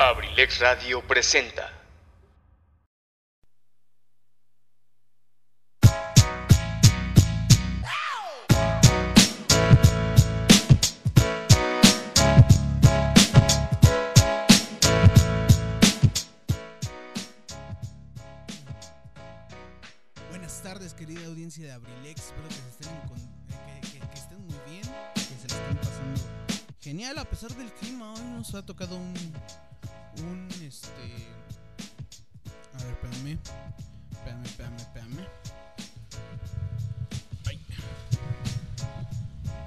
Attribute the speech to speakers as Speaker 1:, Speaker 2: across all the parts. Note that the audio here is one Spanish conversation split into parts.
Speaker 1: Abrilex Radio presenta.
Speaker 2: Buenas tardes, querida audiencia de Abrilex. Espero que, se estén, con- eh, estén muy bien, que se la estén pasando genial a pesar del clima. Hoy nos ha tocado un, un este, a ver, espérame, espérame, espérame, espérame. Ay.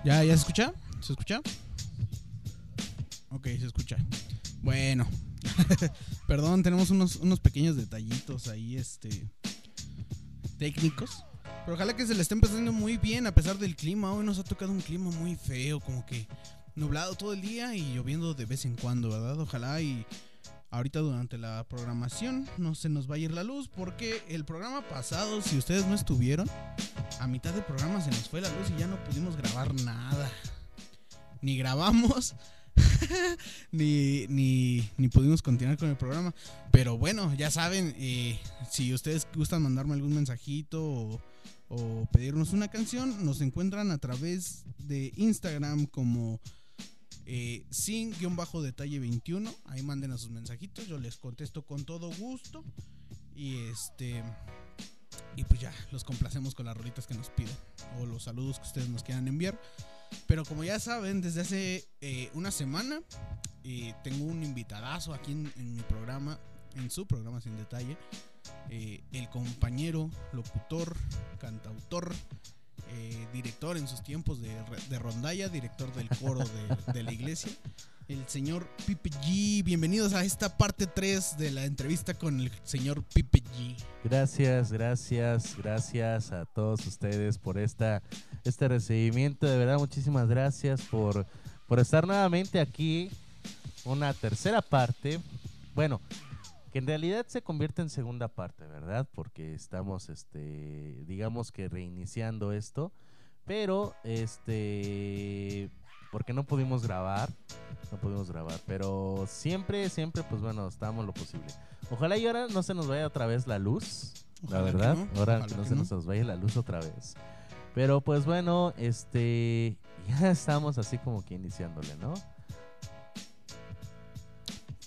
Speaker 2: ¿Ya, ya se escucha? ¿Se escucha? Ok, se escucha. Bueno, perdón, tenemos unos, unos pequeños detallitos ahí, este, técnicos. Pero ojalá que se le estén pasando muy bien a pesar del clima. Hoy nos ha tocado un clima muy feo, como que nublado todo el día y lloviendo de vez en cuando, ¿verdad? Ojalá y ahorita durante la programación no se nos vaya a ir la luz porque el programa pasado, si ustedes no estuvieron, a mitad del programa se nos fue la luz y ya no pudimos grabar nada. Ni grabamos. ni, ni, ni pudimos continuar con el programa. Pero bueno, ya saben, eh, si ustedes gustan mandarme algún mensajito o pedirnos una canción, nos encuentran a través de Instagram como eh, sin-detalle 21. Ahí manden sus mensajitos, yo les contesto con todo gusto. Y este. Y pues ya, los complacemos con las rolitas que nos piden. O los saludos que ustedes nos quieran enviar. Pero como ya saben, desde hace eh, una semana eh, tengo un invitadazo aquí en, en mi programa, en su programa sin detalle. el compañero, locutor, cantautor, eh, director en sus tiempos de, de rondalla, director del coro de, la iglesia, el señor Pipe G. Bienvenidos a esta parte 3 de la entrevista con el señor Pipe G.
Speaker 3: Gracias, gracias, gracias a todos ustedes por esta, este recibimiento. De verdad, muchísimas gracias por, por estar nuevamente aquí. Una tercera parte. Bueno, que en realidad se convierte en segunda parte, ¿verdad? Porque estamos, este, digamos que reiniciando esto. Pero, este, porque no pudimos grabar. No pudimos grabar. Pero siempre, siempre, pues bueno, estamos lo posible. Ojalá y ahora no se nos vaya otra vez la luz.
Speaker 2: Ojalá
Speaker 3: la
Speaker 2: que
Speaker 3: verdad.
Speaker 2: no,
Speaker 3: ahora
Speaker 2: ojalá
Speaker 3: que no
Speaker 2: que
Speaker 3: se
Speaker 2: no.
Speaker 3: nos vaya la luz otra vez. Pero pues bueno, este. Ya estamos así como que iniciándole, ¿no?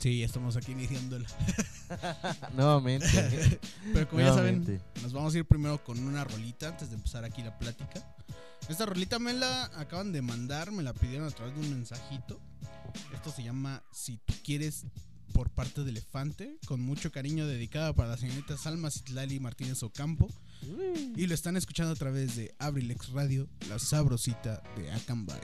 Speaker 2: Sí, estamos aquí iniciándola.
Speaker 3: Nuevamente.
Speaker 2: Pero como ya saben, nos vamos a ir primero con una rolita antes de empezar aquí la plática. Esta rolita me la acaban de mandar, me la pidieron a través de un mensajito. Esto se llama Si tú quieres por parte de Elefante, con mucho cariño dedicada para la señorita Salma Citlali Martínez Ocampo. Y lo están escuchando a través de Abrilex Radio, la sabrosita de Acambay.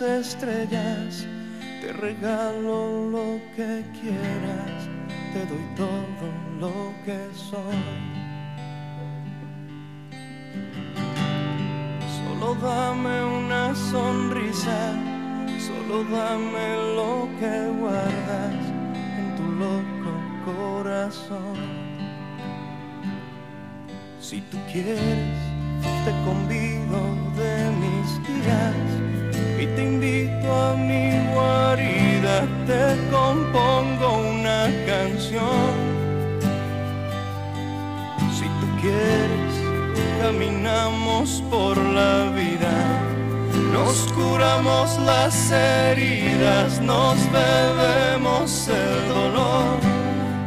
Speaker 4: Las estrellas, te regalo lo que quieras, te doy todo lo que soy. Solo dame una sonrisa, solo dame lo que guardas en tu loco corazón. Si tú quieres, te convido de mis días te invito a mi guarida, te compongo una canción. Si tú quieres, caminamos por la vida, nos curamos las heridas, nos bebemos el dolor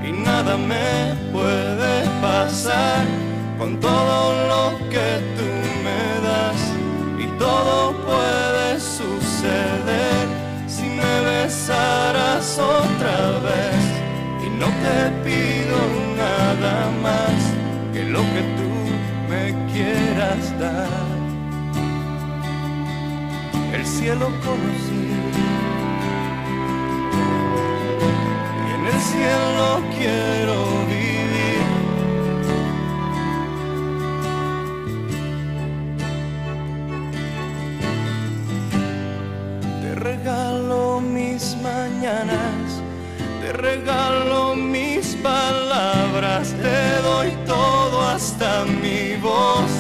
Speaker 4: y nada me puede pasar con todo lo que si me besaras otra vez? Y no te pido nada más que lo que tú me quieras dar. El cielo conocí. Y en el cielo quiero te regalo mis palabras, te doy todo hasta mi voz.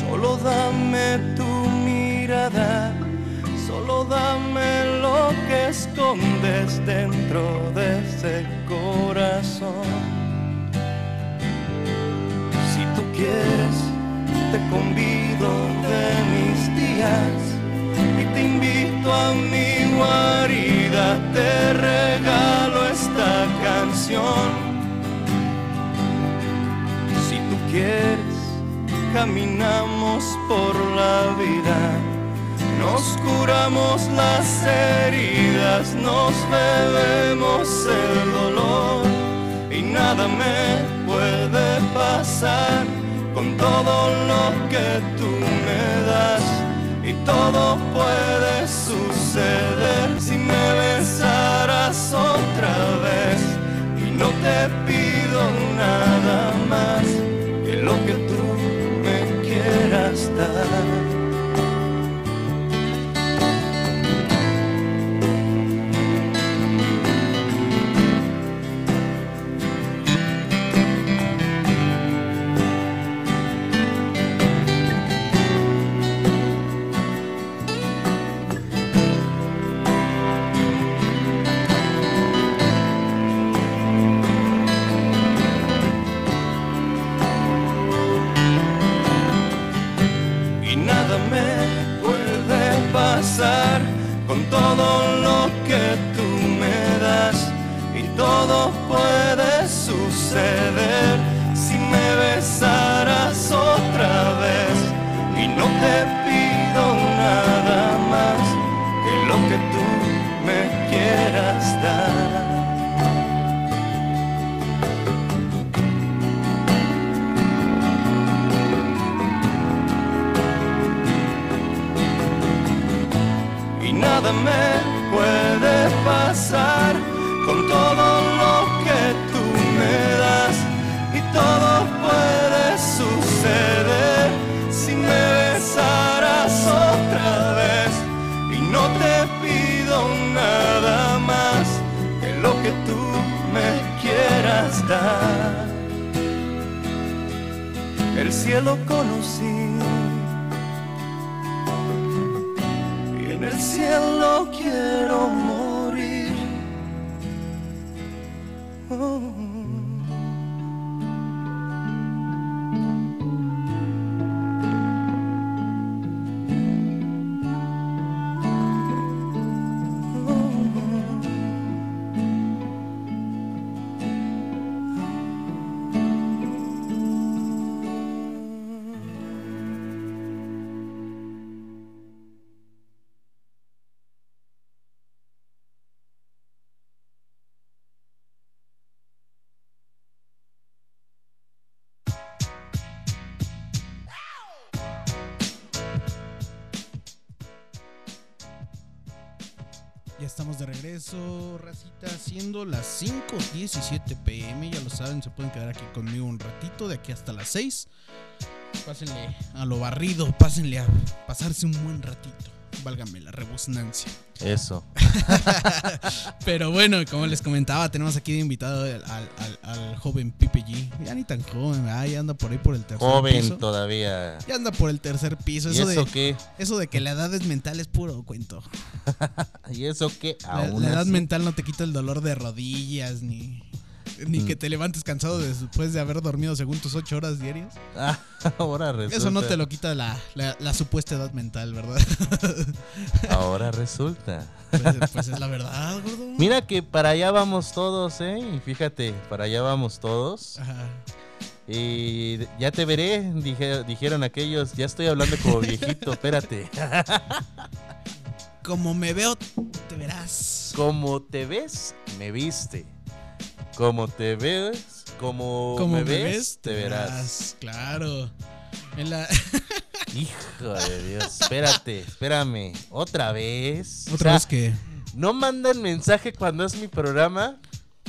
Speaker 4: Solo dame tu mirada, solo dame lo que escondes dentro de ese corazón. Si tú quieres, te convido de mis días invito a mi guarida, te regalo esta canción. Si tú quieres, caminamos por la vida, nos curamos las heridas, nos bebemos el dolor. Y nada me puede pasar con todo lo que tú me das y todo puede suceder si me besarás otra vez y no te pido nada más que lo que tú me quieras dar.
Speaker 2: Estamos de regreso, racita, siendo las 5.17 pm. Ya lo saben, se pueden quedar aquí conmigo un ratito, de aquí hasta las 6. Pásenle a lo barrido, pásenle a pasarse un buen ratito. Válgame la rebusnancia.
Speaker 3: Eso.
Speaker 2: Pero bueno, como les comentaba, tenemos aquí de invitado al, al- al- al joven Pipe G. Ya ni tan joven, ¿verdad? ya anda por ahí por el tercer
Speaker 3: Joven
Speaker 2: piso.
Speaker 3: todavía.
Speaker 2: Ya anda por el tercer piso.
Speaker 3: ¿Y
Speaker 2: Eso,
Speaker 3: eso
Speaker 2: de,
Speaker 3: qué?
Speaker 2: eso de que la edad es mental es puro cuento.
Speaker 3: ¿Y eso qué?
Speaker 2: La, edad
Speaker 3: así.
Speaker 2: mental no te quita el dolor de rodillas, ni, ni
Speaker 3: Mm.
Speaker 2: que te levantes cansado después de haber dormido según tus ocho horas diarias.
Speaker 3: Ah, ahora resulta.
Speaker 2: Eso no te lo quita la, la- la supuesta edad mental, ¿verdad?
Speaker 3: Ahora resulta.
Speaker 2: pues, pues es la verdad, gordo.
Speaker 3: Mira que para allá vamos todos, ¿eh? Y fíjate, para allá vamos todos.
Speaker 2: Ajá.
Speaker 3: Y ya te veré, dije- dijeron aquellos. Ya estoy hablando como viejito, espérate.
Speaker 2: Como me veo, te verás.
Speaker 3: Como te ves, me viste. Como te ves, como,
Speaker 2: Como
Speaker 3: me, ves, te verás.
Speaker 2: Claro. En la...
Speaker 3: Hijo de Dios, espérate, espérame. Otra vez. O
Speaker 2: Otra
Speaker 3: sea,
Speaker 2: vez que...
Speaker 3: No mandan mensaje cuando es mi programa.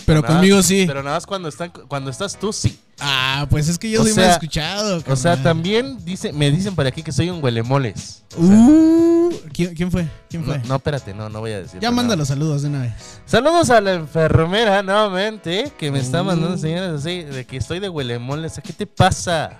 Speaker 2: Pero
Speaker 3: nada-
Speaker 2: conmigo sí.
Speaker 3: Pero nada más cuando están cuando estás tú sí.
Speaker 2: Ah, pues es que yo
Speaker 3: O
Speaker 2: soy
Speaker 3: sea-
Speaker 2: más escuchado.
Speaker 3: O sea,
Speaker 2: carnal.
Speaker 3: también dice, me dicen por aquí que soy un huelemoles. O sea,
Speaker 2: Uh, ¿quién, quién fue? ¿Quién
Speaker 3: no,
Speaker 2: fue?
Speaker 3: no, espérate, no, no voy a decir.
Speaker 2: ya manda los saludos de una vez.
Speaker 3: Saludos a la enfermera nuevamente que me está
Speaker 2: Uh.
Speaker 3: mandando señales así de que estoy de huelemoles. ¿Qué te pasa?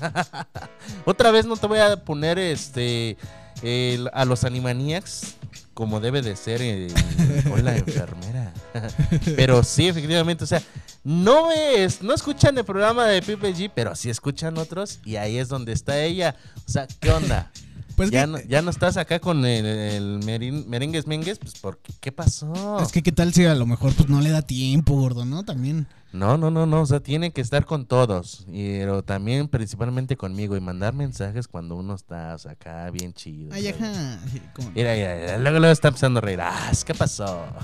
Speaker 3: Otra vez no te voy a poner este el- a los Animaniacs como debe de ser eh, con la enfermera. pero sí, efectivamente, o sea, no es, no escuchan el programa de Pipe G, pero sí escuchan otros y ahí es donde está ella. O sea, ¿qué onda?
Speaker 2: Pues
Speaker 3: ya,
Speaker 2: que-
Speaker 3: no, ya no estás acá con el, el merin- merengues mengues, pues ¿por qué? ¿Qué pasó?
Speaker 2: Es que qué tal si a lo mejor pues no le da tiempo, gordo, ¿no? También.
Speaker 3: No, no, no, no, o sea, tiene que estar con todos, y- pero también principalmente conmigo y mandar mensajes cuando uno está o sea, acá bien chido.
Speaker 2: Ay, ajá. sí, ¿cómo no?
Speaker 3: Mira, mira, mira, luego, luego está empezando a reír. Ah, ¿qué pasó?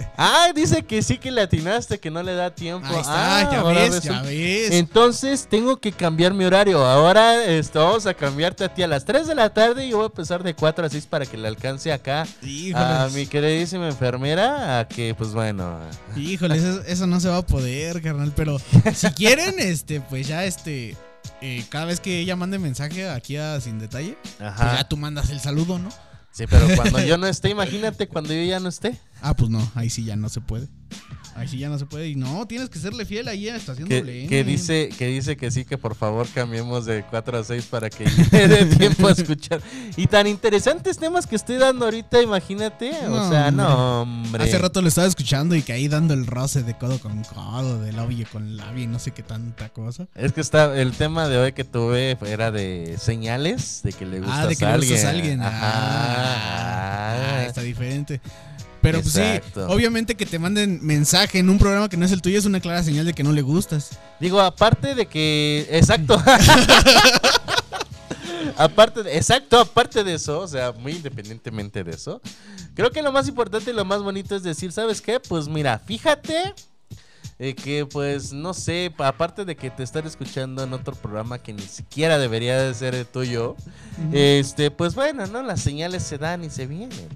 Speaker 3: ah, dice que sí que le atinaste, que no le da tiempo.
Speaker 2: Ahí está,
Speaker 3: Ah,
Speaker 2: ya ves, ya ves.
Speaker 3: Entonces tengo que cambiar mi horario. Ahora este, vamos a cambiarte a ti a las 3 de la tarde y yo voy a empezar de 4 a 6 para que le alcance acá a
Speaker 2: Híjoles.
Speaker 3: mi queridísima enfermera. A que, pues bueno.
Speaker 2: Híjoles, eso, eso no se va a poder, carnal. Pero si quieren, este, pues ya este. eh, cada vez que ella mande mensaje aquí a Sin Detalle, pues ya
Speaker 3: Ajá.
Speaker 2: tú mandas el saludo, ¿no?
Speaker 3: Sí, pero cuando yo no esté, imagínate cuando yo ya no esté.
Speaker 2: Ah, pues no, ahí sí ya no se puede. Ahí sí ya no se puede. Y no, tienes que serle fiel ahí a Estación
Speaker 3: Que,
Speaker 2: Doble
Speaker 3: que dice, que dice que sí, que por favor cambiemos de 4 a 6 para que dé tiempo a escuchar. Y tan interesantes temas que estoy dando ahorita, imagínate. o sea, no, hombre.
Speaker 2: Hace rato lo estaba escuchando y que ahí dando el roce de codo con codo, de labio con labio y no sé qué tanta cosa.
Speaker 3: Es que está, el tema de hoy que tuve era de señales, de que le gustas
Speaker 2: ah, de que
Speaker 3: a
Speaker 2: le
Speaker 3: alguien.
Speaker 2: gustas a alguien.
Speaker 3: Ajá.
Speaker 2: Ah, ah, está diferente. Pero pues sí, obviamente que te manden mensaje en un programa que no es el tuyo es una clara señal de que no le gustas.
Speaker 3: Digo, aparte de que. Exacto. aparte de, exacto, aparte de eso, o sea, muy independientemente de eso, creo que lo más importante y lo más bonito es decir, ¿sabes qué? Pues mira, fíjate eh, que pues no sé, pa- aparte de que te están escuchando en otro programa que ni siquiera debería de ser el tuyo, este, pues bueno, ¿no? Las señales se dan y se vienen.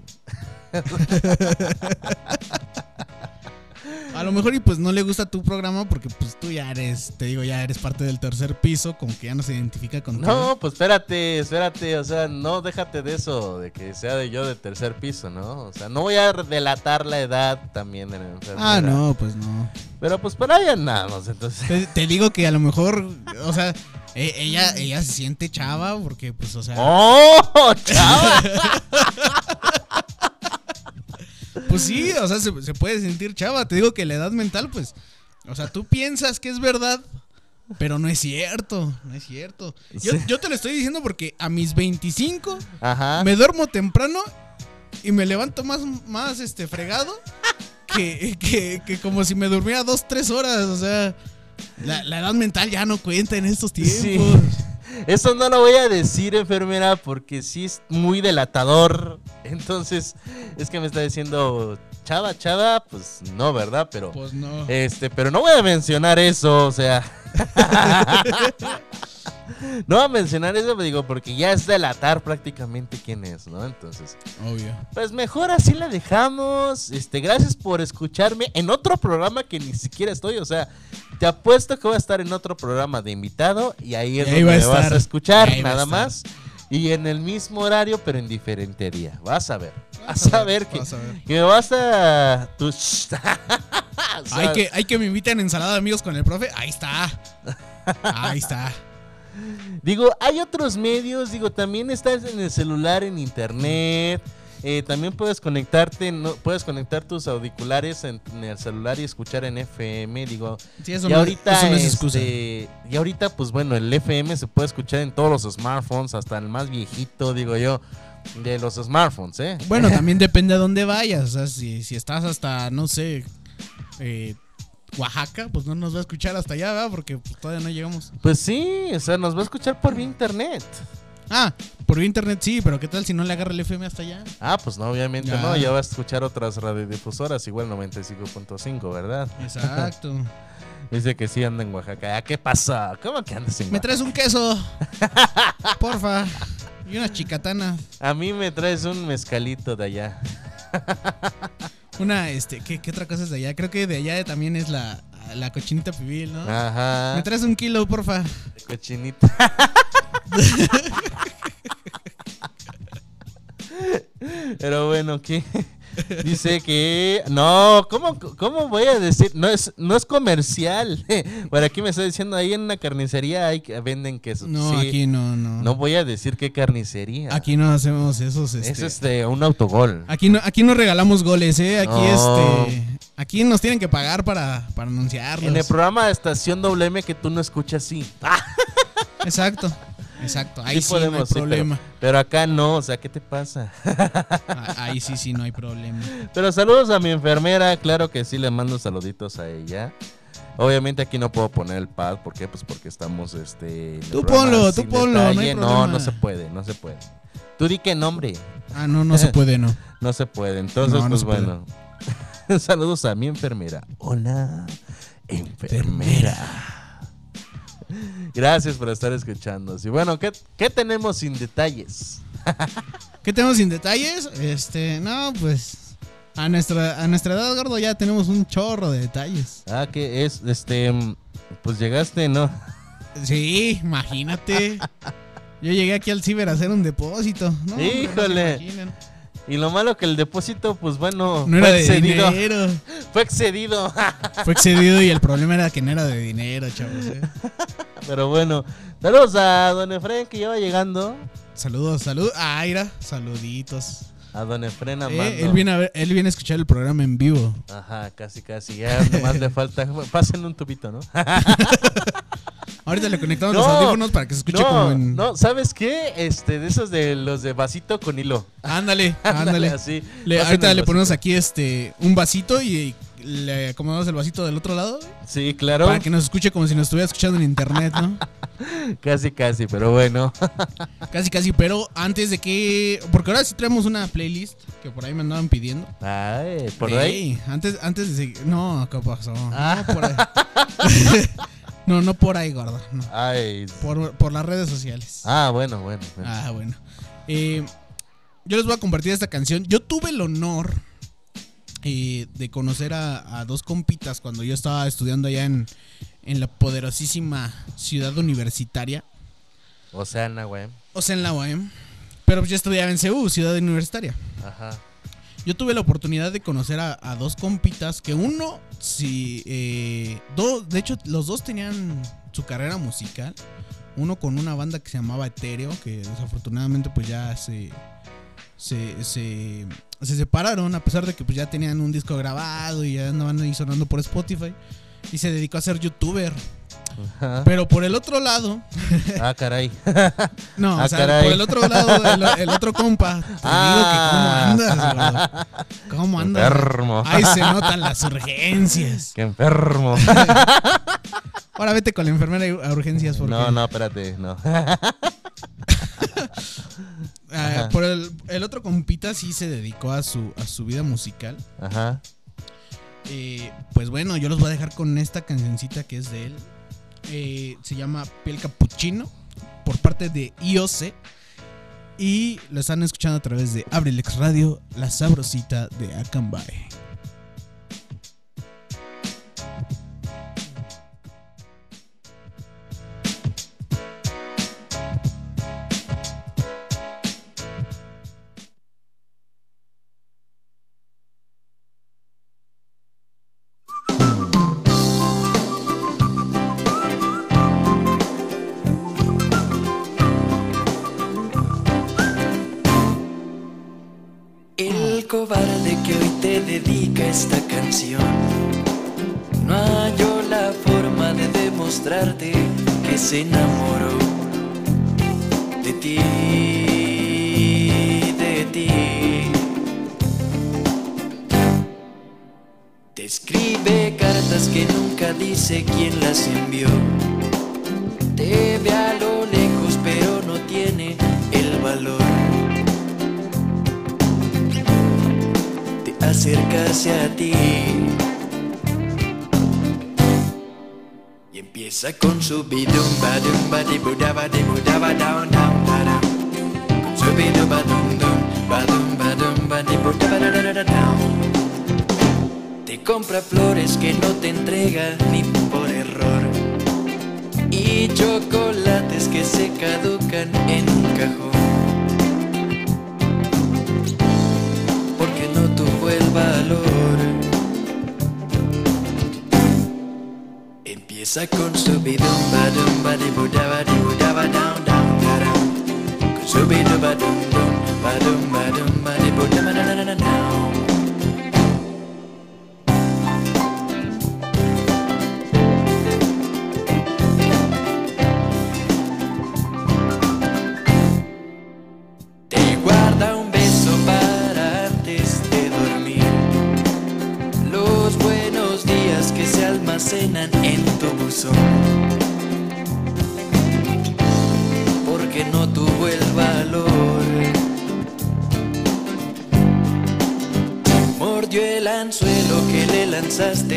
Speaker 2: A lo mejor y pues no le gusta tu programa porque pues tú ya eres, te digo, ya eres parte del tercer piso, como que ya no se identifica contigo.
Speaker 3: No, pues espérate, espérate, o sea, no déjate de eso, de que sea de yo de tercer piso, ¿no? O sea, no voy a delatar la edad también de la enfermera.
Speaker 2: Ah, no, pues no.
Speaker 3: Pero pues por ahí andamos, entonces.
Speaker 2: Te, te digo que a lo mejor, o sea, e- ella, ella se siente chava porque pues, o sea,
Speaker 3: ¡Oh, chava!
Speaker 2: pues sí, o sea, se, se puede sentir chava. Te digo que la edad mental, pues, o sea, tú piensas que es verdad, pero no es cierto, no es cierto. Yo,
Speaker 3: Sí.
Speaker 2: yo te lo estoy diciendo porque a mis 25
Speaker 3: Ajá.
Speaker 2: me duermo temprano y me levanto más, más este, fregado que, que, que como si me durmiera dos, tres horas. O sea, la, la edad mental ya no cuenta en estos tiempos.
Speaker 3: Sí. Eso no lo voy a decir, enfermera, porque sí es muy delatador. Entonces, es que me está diciendo, chava, chava, pues no, ¿verdad? Pero,
Speaker 2: Pues no.
Speaker 3: este, pero no voy a mencionar eso, o sea. no voy a mencionar eso, digo, porque ya es delatar prácticamente quién es, ¿no? Entonces,
Speaker 2: Obvio.
Speaker 3: pues mejor así la dejamos. Este, gracias por escucharme en otro programa que ni siquiera estoy, o sea, te apuesto que voy a estar en otro programa de invitado y ahí es
Speaker 2: ahí
Speaker 3: donde
Speaker 2: va
Speaker 3: me vas a escuchar,
Speaker 2: ahí a
Speaker 3: nada más. Y en el mismo horario, pero en diferente día. Vas a ver. Vas, a ver, que,
Speaker 2: vas a ver.
Speaker 3: que me vas a. tu-
Speaker 2: Hay que, hay que me inviten ensalada amigos con el profe. Ahí está. Ahí está.
Speaker 3: Digo, hay otros medios, digo, también estás en el celular, en internet. eh, también puedes conectarte, no, puedes conectar tus auriculares en, en el celular y escuchar en FM, digo.
Speaker 2: Sí, eso
Speaker 3: y
Speaker 2: no,
Speaker 3: ahorita,
Speaker 2: eso no es excusa.
Speaker 3: este, y ahorita, pues bueno, el FM se puede escuchar en todos los smartphones, hasta el más viejito, digo yo, de los smartphones, ¿eh?
Speaker 2: Bueno, también depende a dónde vayas. O sea, si, si estás hasta, no sé, eh, Oaxaca, pues no nos va a escuchar hasta allá, ¿verdad? Porque pues, todavía no llegamos.
Speaker 3: Pues sí, o sea, nos va a escuchar por vía internet.
Speaker 2: Ah, por internet sí, pero ¿qué tal si no le agarra el FM hasta allá?
Speaker 3: Ah, pues no, obviamente
Speaker 2: Ya.
Speaker 3: no. Ya vas a escuchar otras radiodifusoras, igual 95.5, ¿verdad?
Speaker 2: Exacto.
Speaker 3: Dice que sí anda en Oaxaca. Ah, ¿Qué pasa? ¿Cómo que andas en
Speaker 2: ¿Me
Speaker 3: Oaxaca?
Speaker 2: traes un queso? Porfa. Y unas chicatanas.
Speaker 3: A mí me traes un mezcalito de allá.
Speaker 2: Una, este, ¿qué, qué otra cosa es de allá? Creo que de allá también es la, la cochinita pibil, ¿no?
Speaker 3: Ajá.
Speaker 2: ¿Me traes un kilo, porfa?
Speaker 3: Cochinita. Pero bueno, ¿qué? Dice que no, ¿cómo, cómo voy a decir? No es, no es comercial. Por aquí me está diciendo ahí en una carnicería hay, venden queso.
Speaker 2: No,
Speaker 3: Sí,
Speaker 2: aquí no, no.
Speaker 3: No voy a decir qué carnicería.
Speaker 2: Aquí no hacemos esos, este...
Speaker 3: Es un autogol.
Speaker 2: Aquí no, aquí no regalamos goles, ¿eh? Aquí,
Speaker 3: No.
Speaker 2: este... Aquí nos tienen que pagar para, para anunciarlos.
Speaker 3: En el programa de Estación WM que tú no escuchas, sí.
Speaker 2: Exacto. Exacto. Ahí sí, no hay
Speaker 3: sí,
Speaker 2: problema.
Speaker 3: pero acá no, o sea, ¿qué te pasa?
Speaker 2: Ah, Ahí sí, sí, no hay problema.
Speaker 3: Pero saludos a mi enfermera, claro que sí, le mando saluditos a ella. Obviamente aquí no puedo poner el pad, ¿por qué? Pues porque estamos este
Speaker 2: Tú ponlo, tú ponlo, no hay
Speaker 3: no, no se puede, no se puede. Tú di qué nombre,
Speaker 2: Ah, no, no se puede, no.
Speaker 3: no se puede. Entonces,
Speaker 2: No,
Speaker 3: pues bueno. saludos a mi enfermera. Hola, enfermera. Gracias por estar escuchando. Y bueno, ¿qué, qué tenemos sin detalles?
Speaker 2: ¿Qué tenemos sin detalles? Este, no, pues... A nuestra, a nuestra edad, gordo, ya tenemos un chorro de detalles.
Speaker 3: Ah, que es, este, pues llegaste, ¿no?
Speaker 2: Sí, imagínate. Yo llegué aquí al ciber a hacer un depósito. No,
Speaker 3: Híjole. Y lo malo que el depósito, pues bueno,
Speaker 2: No
Speaker 3: fue
Speaker 2: era de
Speaker 3: excedido.
Speaker 2: dinero.
Speaker 3: Fue excedido.
Speaker 2: Fue excedido y el problema era que no era de dinero, chavos. ¿eh?
Speaker 3: Pero bueno, saludos a Don Efren que ya va llegando.
Speaker 2: Saludos, saludos. Ah, Aira, saluditos.
Speaker 3: A Don Efren amando.
Speaker 2: Eh, él, viene a ver, él viene a escuchar el programa en vivo.
Speaker 3: Ajá, casi, casi. Ya nomás le falta. Pasen un tubito, ¿no?
Speaker 2: Ahorita le conectamos
Speaker 3: No,
Speaker 2: los audífonos para que se escuche
Speaker 3: no,
Speaker 2: como en.
Speaker 3: no, ¿sabes qué? Este, de esos de los de vasito con hilo.
Speaker 2: Ándale, ándale.
Speaker 3: Así.
Speaker 2: Le-
Speaker 3: Pasen
Speaker 2: ahorita le ponemos aquí este un vasito y le acomodamos el vasito del otro lado
Speaker 3: Sí, claro.
Speaker 2: para que nos escuche como si nos estuviera escuchando en internet, ¿no?
Speaker 3: Casi, casi, pero bueno.
Speaker 2: Casi, casi, pero antes de que. Porque ahora sí traemos una playlist que por ahí me andaban pidiendo.
Speaker 3: Ay, por ahí.
Speaker 2: Antes, antes de seguir. No, ¿qué pasó?
Speaker 3: Ah.
Speaker 2: No, por ahí. no, no por ahí, gordo. no.
Speaker 3: Ay.
Speaker 2: Por, por las redes sociales.
Speaker 3: Ah, bueno, bueno. bueno.
Speaker 2: Ah, bueno. Eh, yo les voy a compartir esta canción. Yo tuve el honor eh, de conocer a, a dos compitas cuando yo estaba estudiando allá en, en la poderosísima ciudad universitaria.
Speaker 3: Oceana, güey.
Speaker 2: O sea, en la UAM. Pero yo estudiaba en CEU, ciudad universitaria.
Speaker 3: Ajá.
Speaker 2: Yo tuve la oportunidad de conocer a, a dos compitas que uno, sí, eh, dos, de hecho los dos tenían su carrera musical. Uno con una banda que se llamaba Etéreo, que desafortunadamente pues ya se, se, se, se separaron a pesar de que pues ya tenían un disco grabado y ya andaban ahí sonando por Spotify. Y se dedicó a ser youtuber.
Speaker 3: Ajá.
Speaker 2: Pero por el otro lado,
Speaker 3: Ah, caray.
Speaker 2: no,
Speaker 3: Ah,
Speaker 2: o sea,
Speaker 3: caray.
Speaker 2: por el otro lado, el, el otro compa, te
Speaker 3: Ah.
Speaker 2: digo que cómo andas, gordo? ¿Cómo andas?
Speaker 3: Enfermo.
Speaker 2: Ahí se notan las urgencias.
Speaker 3: Qué enfermo.
Speaker 2: Ahora vete con la enfermera a urgencias porque
Speaker 3: No, no, espérate, no.
Speaker 2: Por el, el otro compita sí se dedicó a su, a su vida musical.
Speaker 3: Ajá.
Speaker 2: Eh, pues bueno, yo los voy a dejar con esta cancioncita que es de él. Eh, se llama Piel Capuchino por parte de IOC. Y lo están escuchando a través de Abrilex Radio, la sabrosita de Akanbay.
Speaker 5: Esta canción no halló la forma de demostrarte que se enamoró de ti, de ti. Te escribe cartas que nunca dice quién las envió. Te ve a lo acercarse a ti. Y empieza con su bidum badum badibuda badibuda badam dam badam. Con su bidum badum dum badum badum badibuda badadadada dam. Te compra flores que no te entrega ni por error. Y chocolates que se caducan en un cajón. Valor. Empieza con su bidum badum badibuda badibuda badam dam badam. Con su badum dum badum badum badibuda badadadada dam. Que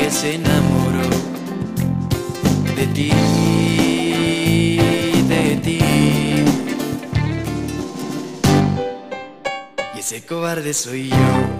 Speaker 5: que se enamoró de ti, de ti. Y ese cobarde soy yo.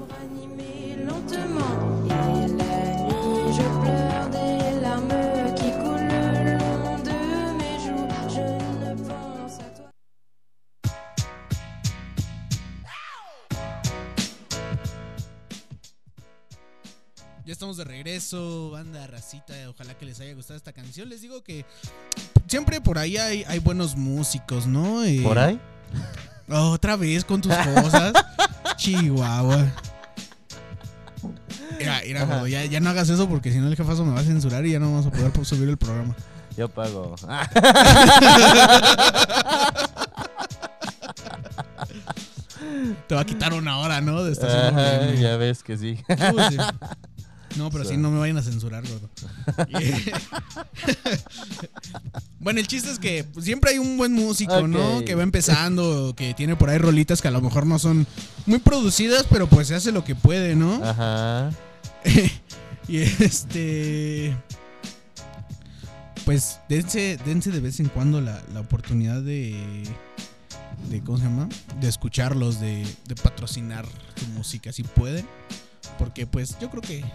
Speaker 2: Banda racita. Ojalá que les haya gustado esta canción. Les digo que siempre por ahí hay, hay buenos músicos, ¿no? Eh,
Speaker 3: ¿Por ahí?
Speaker 2: Otra vez con tus cosas. Chihuahua. Mira, mira, ya, ya no hagas eso porque si no el jefazo me va a censurar y ya no vamos a poder po- subir el programa.
Speaker 3: Yo pago.
Speaker 2: Te va a quitar una hora, ¿no? De
Speaker 3: Ajá, ya ves que sí.
Speaker 2: Uy, sí. No, pero sí, no me vayan a censurar, gordo. Bueno, el chiste es que siempre hay un buen músico, ¿no? Que va empezando, que tiene por ahí rolitas que a lo mejor no son muy producidas, pero pues se hace lo que puede, ¿no?
Speaker 3: Ajá.
Speaker 2: y este. Pues dense, dense de vez en cuando la, la oportunidad de. de ¿Cómo se llama? De escucharlos, de, de patrocinar su música si pueden. Porque pues yo creo que.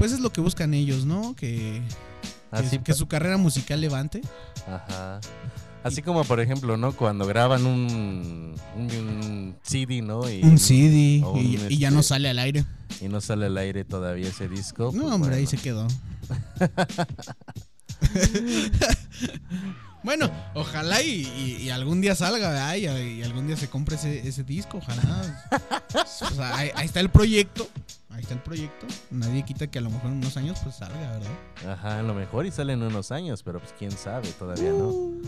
Speaker 2: Pues es lo que buscan ellos, ¿no? Que, que,
Speaker 3: Así
Speaker 2: que
Speaker 3: pa-
Speaker 2: su carrera musical levante.
Speaker 3: Ajá. Así como, por ejemplo, ¿no? Cuando graban un, un, un CD, ¿no? Y,
Speaker 2: Un CD y, ya no
Speaker 3: este,
Speaker 2: sale al aire.
Speaker 3: Y no sale al aire todavía ese disco.
Speaker 2: No,
Speaker 3: pues,
Speaker 2: hombre, ahí se quedó. bueno, ojalá y, algún día salga, ¿verdad? Y, y algún día se compre ese, ese disco, ojalá. O sea, ahí, ahí está el proyecto. Ahí está el proyecto. Nadie quita que a lo mejor en unos años pues salga, ¿verdad?
Speaker 3: Ajá, a lo mejor y salen unos años, pero pues quién sabe, todavía no.
Speaker 2: Uh.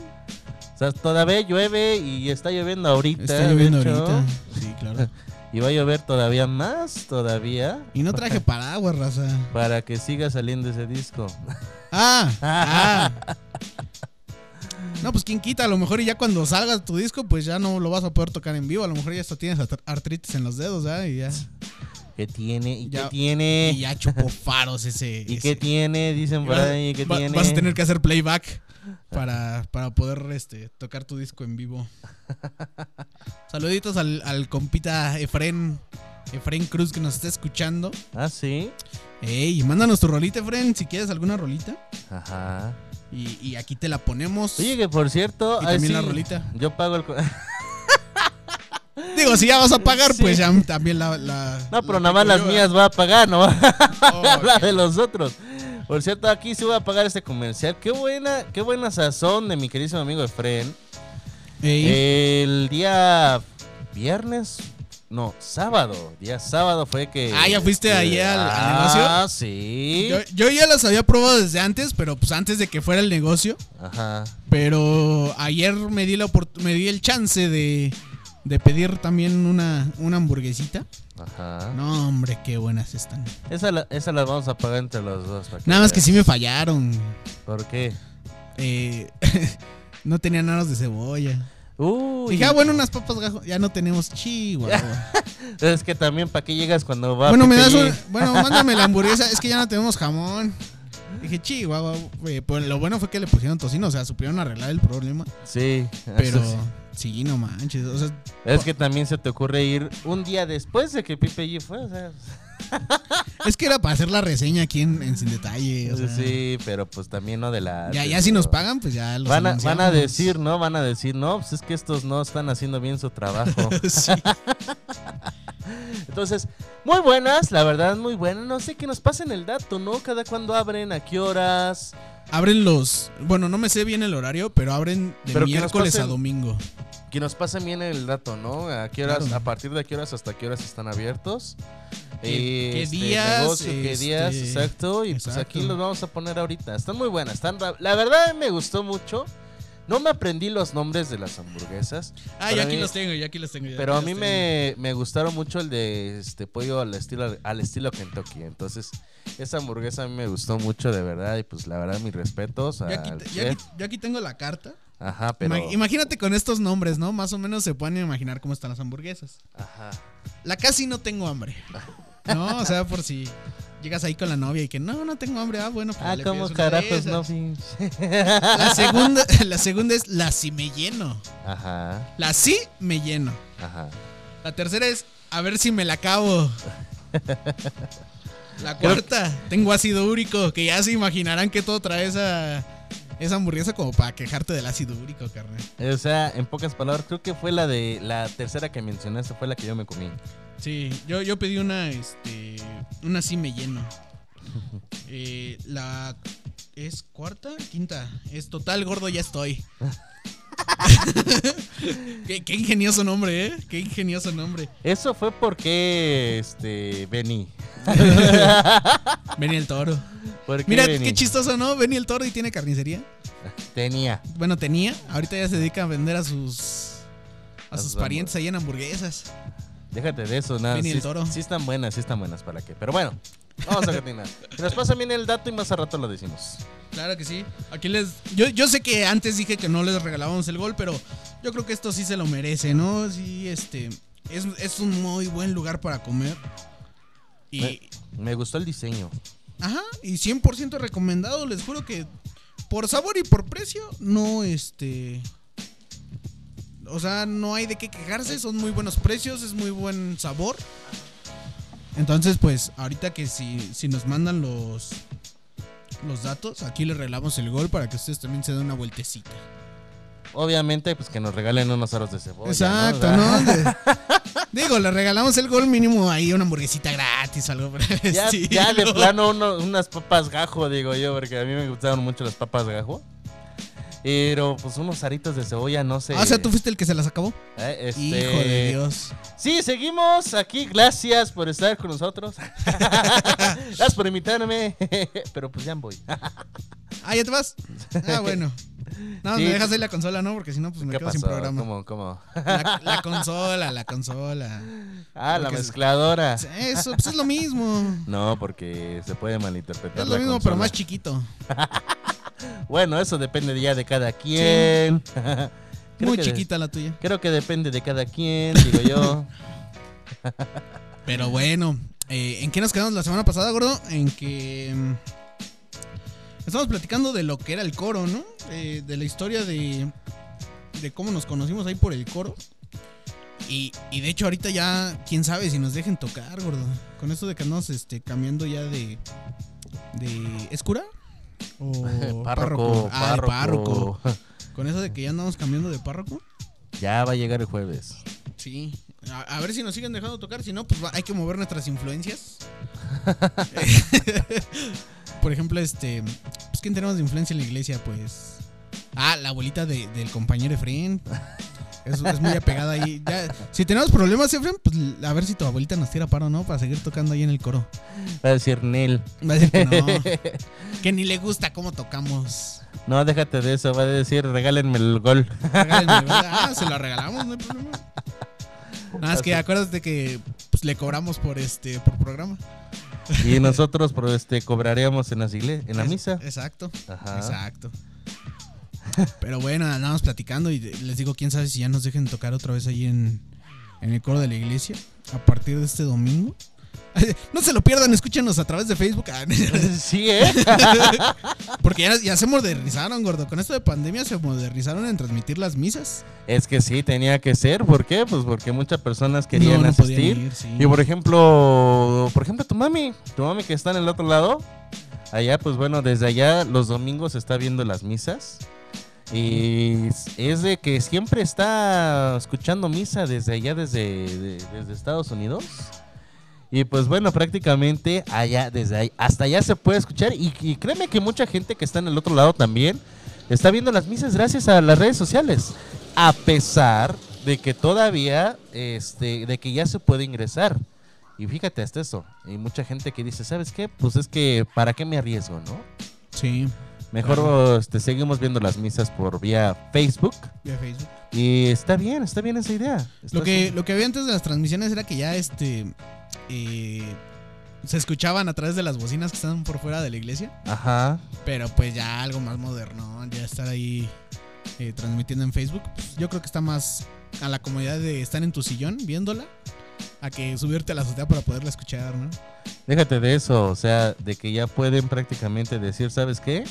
Speaker 3: O sea, todavía llueve y está lloviendo ahorita.
Speaker 2: Está lloviendo ahorita. Sí, claro.
Speaker 3: Y va a llover todavía más, todavía,
Speaker 2: Y no traje paraguas, raza.
Speaker 3: para que siga saliendo ese disco.
Speaker 2: Ah, ah. No, pues quién quita, a lo mejor y ya cuando salga tu disco, pues ya no lo vas a poder tocar en vivo. A lo mejor ya hasta tienes art- artritis en los dedos, ¿ah? Y ya,
Speaker 3: ¿Qué tiene? ¿Y
Speaker 2: Ya-
Speaker 3: qué tiene?
Speaker 2: y ya chupó faros ese.
Speaker 3: ¿Y qué tiene? Dicen por ahí, ¿qué
Speaker 2: va-
Speaker 3: tiene?
Speaker 2: Vas a tener que hacer playback para, para poder este, tocar tu disco en vivo. Saluditos al, al compita Efren, Efren Cruz que nos está escuchando.
Speaker 3: Ah, sí.
Speaker 2: Ey, mándanos tu rolita, Efren, si quieres alguna rolita.
Speaker 3: Ajá.
Speaker 2: Y, y aquí te la ponemos.
Speaker 3: Oye, que por cierto,
Speaker 2: Y también
Speaker 3: sí,
Speaker 2: la rolita.
Speaker 3: Yo pago el.
Speaker 2: Digo, si ya vas a pagar,
Speaker 3: Sí.
Speaker 2: pues ya también la. la
Speaker 3: No, pero
Speaker 2: la
Speaker 3: nada más las mías va a pagar, no
Speaker 2: Oh,
Speaker 3: la de los otros. Por cierto, aquí sí voy a pagar este comercial. Qué buena, qué buena sazón de mi queridísimo amigo Efren.
Speaker 2: Ey.
Speaker 3: El día viernes, no, sábado. Día sábado fue que.
Speaker 2: Ah, ¿ya fuiste ahí al- al
Speaker 3: Ah,
Speaker 2: negocio?
Speaker 3: sí.
Speaker 2: Yo, yo ya las había probado desde antes, pero pues antes de que fuera el negocio.
Speaker 3: Ajá.
Speaker 2: Pero ayer me di la me di el chance de, de pedir también una, una hamburguesita.
Speaker 3: Ajá.
Speaker 2: No, hombre, qué buenas están.
Speaker 3: Esa, la- esa las vamos a pagar entre los dos. para
Speaker 2: Nada más que sí me fallaron.
Speaker 3: ¿Por qué?
Speaker 2: Eh, no tenían aros de cebolla.
Speaker 3: Uy.
Speaker 2: Dije, ah, bueno, unas papas gajo. Ya no tenemos chihuahua.
Speaker 3: Es que también, ¿para qué llegas cuando va
Speaker 2: bueno, me
Speaker 3: Pepe
Speaker 2: das
Speaker 3: G?
Speaker 2: una- Bueno, mándame la hamburguesa. Es que ya no tenemos jamón. Dije, chihuahua. güey, Pues lo bueno fue que le pusieron tocino. O sea, supieron arreglar el problema.
Speaker 3: Sí,
Speaker 2: Pero
Speaker 3: eso sí.
Speaker 2: Sí, no manches. O sea,
Speaker 3: Es que también se te ocurre ir un día después de que Pipe G fue, o sea.
Speaker 2: es que era para hacer la reseña aquí en, en Sin Detalle. o sea,
Speaker 3: sí, pero pues también no de la.
Speaker 2: Ya, ya si nos pagan, pues ya los
Speaker 3: Van a, van a decir, ¿no? Van a decir, no, pues es que estos no están haciendo bien su trabajo.
Speaker 2: Sí.
Speaker 3: Entonces, muy buenas, la verdad, muy buenas. No sé que nos pasen el dato, ¿no? Cada cuando abren, a qué horas.
Speaker 2: Abren los. Bueno, no me sé bien el horario, pero abren de
Speaker 3: Pero
Speaker 2: miércoles a domingo.
Speaker 3: Que nos pasen bien el dato, ¿no? A qué horas,
Speaker 2: Claro.
Speaker 3: a partir de qué horas hasta qué horas están abiertos.
Speaker 2: ¿Qué- qué
Speaker 3: Este,
Speaker 2: días,
Speaker 3: negocio, qué
Speaker 2: este,
Speaker 3: días, exacto. Y pues aquí los vamos a poner ahorita. Están muy buenas. Están, la verdad me gustó mucho. No me aprendí los nombres de las hamburguesas.
Speaker 2: Ah, ya aquí
Speaker 3: mí-
Speaker 2: los tengo, ya aquí los tengo. ya
Speaker 3: Pero a mí me, me gustaron mucho el de este pollo al estilo al estilo Kentucky. Entonces, esa hamburguesa a mí me gustó mucho de verdad y pues la verdad mis respetos.
Speaker 2: Ya aquí, te- tengo la carta.
Speaker 3: Ajá, pero
Speaker 2: Ima- Imagínate con estos nombres, ¿no? Más o menos se pueden imaginar cómo están las hamburguesas.
Speaker 3: ajá.
Speaker 2: La casi no tengo hambre. No, o sea, por si llegas ahí con la novia y que no, no tengo hambre. Ah, bueno, pues
Speaker 3: Ah,
Speaker 2: le de
Speaker 3: carajos no.
Speaker 2: La segunda, la segunda es la si me lleno.
Speaker 3: Ajá,
Speaker 2: La sí me lleno.
Speaker 3: ajá.
Speaker 2: La tercera es a ver si me la acabo. La cuarta, tengo ácido úrico, que ya se imaginarán que todo trae esa, esa hamburguesa como para quejarte del ácido úrico, carnal.
Speaker 3: O sea, en pocas palabras, creo que fue la de la tercera que mencionaste, fue la que yo me comí.
Speaker 2: Sí, yo, yo pedí una, este, una sí me lleno. Eh, la es cuarta, quinta, es total gordo ya estoy. qué, qué ingenioso nombre, ¿eh? Qué ingenioso nombre.
Speaker 3: Eso fue porque este Benny.
Speaker 2: Benny el toro.
Speaker 3: ¿Por qué
Speaker 2: Mira,
Speaker 3: Benny?
Speaker 2: qué chistoso, ¿no? Benny el toro y tiene carnicería.
Speaker 3: Tenía.
Speaker 2: Bueno, tenía. Ahorita ya se dedica a vender a sus. A
Speaker 3: A
Speaker 2: sus parientes ahí en hamburguesas.
Speaker 3: Déjate de eso, nada.
Speaker 2: Benny
Speaker 3: Sí,
Speaker 2: el Toro.
Speaker 3: sí están buenas, sí están buenas, ¿para qué? Pero bueno, vamos a continuar. Nos pasa bien el dato y más a rato lo decimos.
Speaker 2: Claro que sí. Aquí les. Yo, yo sé que antes dije que no les regalábamos el gol, pero yo creo que esto sí se lo merece, ¿no? Sí, este. Es, es un muy buen lugar para comer. Y.
Speaker 3: Me, me gustó el diseño.
Speaker 2: Ajá, y 100% recomendado. Les juro que por sabor y por precio, no este. O sea, no hay de qué quejarse. Son muy buenos precios, es muy buen sabor. Entonces, pues, ahorita que si, si nos mandan los. Los datos, aquí les regalamos el gol para que ustedes también se den una vueltecita.
Speaker 3: Obviamente, pues que nos regalen unos aros de cebolla.
Speaker 2: Exacto,
Speaker 3: ¿no?
Speaker 2: ¿no? De- digo, le regalamos el gol mínimo ahí una hamburguesita gratis, algo por el
Speaker 3: Ya,
Speaker 2: estilo.
Speaker 3: ya de plano uno- unas papas gajo, digo yo, porque a mí me gustaron mucho las papas gajo. Pero pues unos aritos de cebolla, no sé.
Speaker 2: Ah, o sea, tú fuiste el que se las acabó.
Speaker 3: Eh, este,
Speaker 2: Hijo de Dios.
Speaker 3: Sí, seguimos aquí. Gracias por estar con nosotros. Gracias por invitarme. Pero pues ya voy.
Speaker 2: Ah, ¿ya te vas? Ah, bueno. No,
Speaker 3: Sí.
Speaker 2: me dejas ahí la consola, ¿no? Porque si no, pues me
Speaker 3: ¿Qué
Speaker 2: quedo sin programa.
Speaker 3: ¿Cómo, cómo?
Speaker 2: La, la consola, la consola.
Speaker 3: Ah, la
Speaker 2: es-
Speaker 3: mezcladora.
Speaker 2: Eso, pues es lo mismo.
Speaker 3: No, porque se puede malinterpretar.
Speaker 2: Es lo
Speaker 3: la
Speaker 2: mismo,
Speaker 3: consola.
Speaker 2: pero más chiquito.
Speaker 3: Bueno, eso depende ya de cada quien.
Speaker 2: Muy chiquita la tuya.
Speaker 3: Creo que depende de cada quien, digo yo.
Speaker 2: Pero bueno, eh, ¿en qué nos quedamos la semana pasada, gordo? En que mm, estamos platicando de lo que era el coro, ¿no? Eh, de la historia de, de cómo nos conocimos ahí por el coro. Y, y de hecho ahorita ya, quién sabe si nos dejen tocar, gordo. Con esto de que andamos este, cambiando ya de... de ¿Es cura? ¿O
Speaker 3: Párroco,
Speaker 2: Ah, de
Speaker 3: párroco.
Speaker 2: Con eso de que ya andamos cambiando de párroco.
Speaker 3: Ya va a llegar el jueves.
Speaker 2: Sí. A, a ver si nos siguen dejando tocar. Si no, pues va- hay que mover nuestras influencias. Por ejemplo, este. Pues, ¿quién tenemos de influencia en la iglesia? Pues. Ah, la abuelita de- del compañero Efren. Es, es muy apegada ahí. Ya, si tenemos problemas, Efren, pues a ver si tu abuelita nos tira paro, ¿no? Para seguir tocando ahí en el coro.
Speaker 3: Va a decir Nel.
Speaker 2: Va a decir que no. que ni le gusta cómo tocamos.
Speaker 3: No, déjate de eso. Va a decir, regálenme el gol.
Speaker 2: Regálenme, ¿verdad? Ah, se lo regalamos, no hay problema. Nada, es que acuérdate que pues, le cobramos por este por programa.
Speaker 3: Y nosotros por este cobraríamos en las en la misa.
Speaker 2: Exacto.
Speaker 3: Ajá.
Speaker 2: Exacto. Pero bueno, andamos platicando y les digo, quién sabe si ya nos dejen tocar otra vez ahí en, en el coro de la iglesia a partir de este domingo. No se lo pierdan, escúchenos a través de Facebook. Ah,
Speaker 3: Sí, ¿eh?
Speaker 2: Porque ya, ya se modernizaron, gordo. Con esto de pandemia se modernizaron en transmitir las misas.
Speaker 3: Es que sí, tenía que ser. ¿Por qué? Pues porque muchas personas querían
Speaker 2: No, no podían
Speaker 3: asistir.
Speaker 2: ir, sí.
Speaker 3: Y por ejemplo, por ejemplo, tu mami, tu mami que está en el otro lado, allá, pues bueno, desde allá los domingos está viendo las misas. Y es de que siempre está escuchando misa desde allá, desde, de- desde Estados Unidos. Y pues bueno, prácticamente allá, desde ahí, hasta allá se puede escuchar. Y, y créeme que mucha gente que está en el otro lado también está viendo las misas gracias a las redes sociales. A pesar de que todavía, este, de que ya se puede ingresar. Y fíjate hasta eso. Hay mucha gente que dice, ¿sabes qué? Pues es que, ¿para qué me arriesgo, no?
Speaker 2: Sí,
Speaker 3: Mejor este, seguimos viendo las misas por vía Facebook.
Speaker 2: vía Facebook.
Speaker 3: Y está bien, está bien esa idea. Está
Speaker 2: Lo que, lo que había antes de las transmisiones era que ya este eh, se escuchaban a través de las bocinas que estaban por fuera de la iglesia.
Speaker 3: Ajá.
Speaker 2: Pero pues ya algo más moderno, ya estar ahí eh, transmitiendo en Facebook. pues, yo creo que está más a la comodidad de estar en tu sillón viéndola a que subirte a la azotea para poderla escuchar, ¿no?
Speaker 3: Déjate de eso, o sea, de que ya pueden prácticamente decir, ¿sabes qué?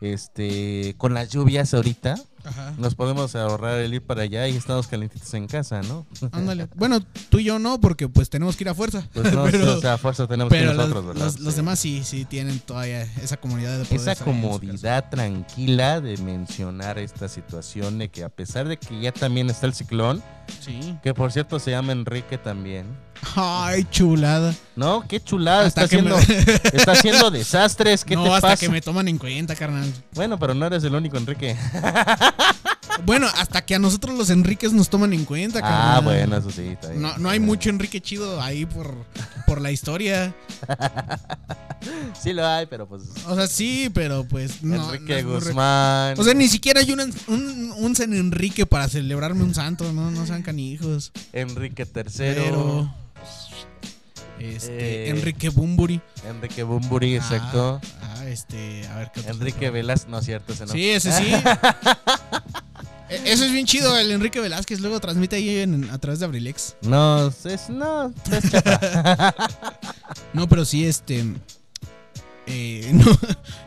Speaker 3: Este, con las lluvias ahorita,
Speaker 2: Ajá.
Speaker 3: nos podemos ahorrar el ir para allá y estamos calentitos en casa, ¿no?
Speaker 2: Ándale. Bueno, tú y yo no, porque pues tenemos que ir a fuerza.
Speaker 3: Pues no,
Speaker 2: pero
Speaker 3: o sea, a fuerza tenemos que
Speaker 2: pero
Speaker 3: ir
Speaker 2: los,
Speaker 3: nosotros, ¿verdad?
Speaker 2: los- demás sí, sí tienen todavía esa comunidad de poder
Speaker 3: Esa comodidad tranquila de mencionar esta situación de que a pesar de que ya también está el ciclón,
Speaker 2: Sí.
Speaker 3: que por cierto se llama Enrique también,
Speaker 2: Ay, chulada.
Speaker 3: ¿no? Qué chulada,
Speaker 2: Hasta
Speaker 3: está
Speaker 2: me-
Speaker 3: haciendo, está haciendo desastres, ¿qué
Speaker 2: no,
Speaker 3: te
Speaker 2: hasta
Speaker 3: pasa?
Speaker 2: que me toman en cuenta, carnal.
Speaker 3: Bueno, pero no eres el único Enrique.
Speaker 2: Bueno, hasta que a nosotros los Enriques nos toman en cuenta, carnal.
Speaker 3: Ah, bueno, eso sí. está bien.
Speaker 2: No, no hay mucho Enrique chido ahí por, por la historia.
Speaker 3: Sí lo hay, pero pues.
Speaker 2: O sea, sí, pero pues no. no
Speaker 3: Enrique
Speaker 2: es muy re-
Speaker 3: Guzmán.
Speaker 2: O sea, ni siquiera hay un, un, un San Enrique para celebrarme un santo, no, no sean canijos.
Speaker 3: Enrique III.
Speaker 2: Pero. Este,
Speaker 3: Eh,
Speaker 2: Enrique Bumburi.
Speaker 3: Enrique Bumburi, exacto.
Speaker 2: Ah, ah, este, a ver qué otro
Speaker 3: Enrique
Speaker 2: otro?
Speaker 3: Velas, no es cierto, ese no.
Speaker 2: Sí, ese sí. E- Eso es bien chido, el Enrique Velázquez luego transmite ahí en- a través de Abrilex.
Speaker 3: No, es, no, es.
Speaker 2: No, pero sí, este. Eh, no.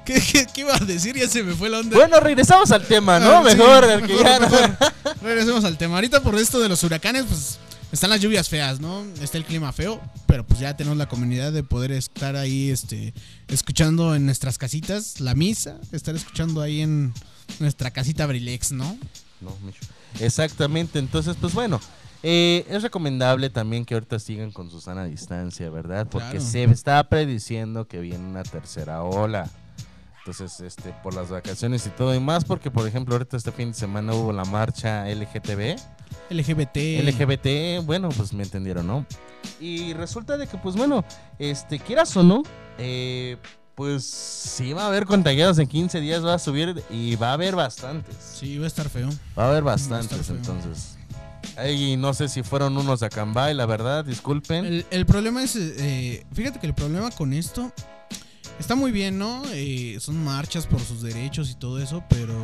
Speaker 2: ¿Qué, qué, qué iba a decir? Ya se me fue la onda.
Speaker 3: bueno, regresamos al tema, ¿no?
Speaker 2: Ah, sí,
Speaker 3: mejor,
Speaker 2: mejor,
Speaker 3: ya no-.
Speaker 2: Regresemos al tema. Ahorita por esto de los huracanes, pues están las lluvias feas, ¿no? Está el clima feo, pero pues ya tenemos la comunidad de poder estar ahí, este, escuchando en nuestras casitas la misa, estar escuchando ahí en nuestra casita Abrilex, ¿no?
Speaker 3: No, Micho. Exactamente, entonces, pues bueno. eh, es recomendable también que ahorita sigan con su sana distancia, ¿verdad? Porque
Speaker 2: Claro.
Speaker 3: se está prediciendo que viene una tercera ola. Entonces, este, por las vacaciones y todo y más, porque por ejemplo, ahorita este fin de semana hubo la marcha LGTB.
Speaker 2: LGBT.
Speaker 3: LGBT, bueno, pues me entendieron, ¿no? Y resulta de que, pues bueno, este, quieras o no, eh, pues sí va a haber contagiados en 15 días, va a subir y va a haber bastantes.
Speaker 2: Sí, va a estar feo.
Speaker 3: Va a haber
Speaker 2: a
Speaker 3: bastantes, entonces. Ahí no sé si fueron unos de Acambay, la verdad, disculpen.
Speaker 2: El, el problema es, eh, fíjate que el problema con esto Está muy bien, ¿no? Eh, son marchas por sus derechos y todo eso, pero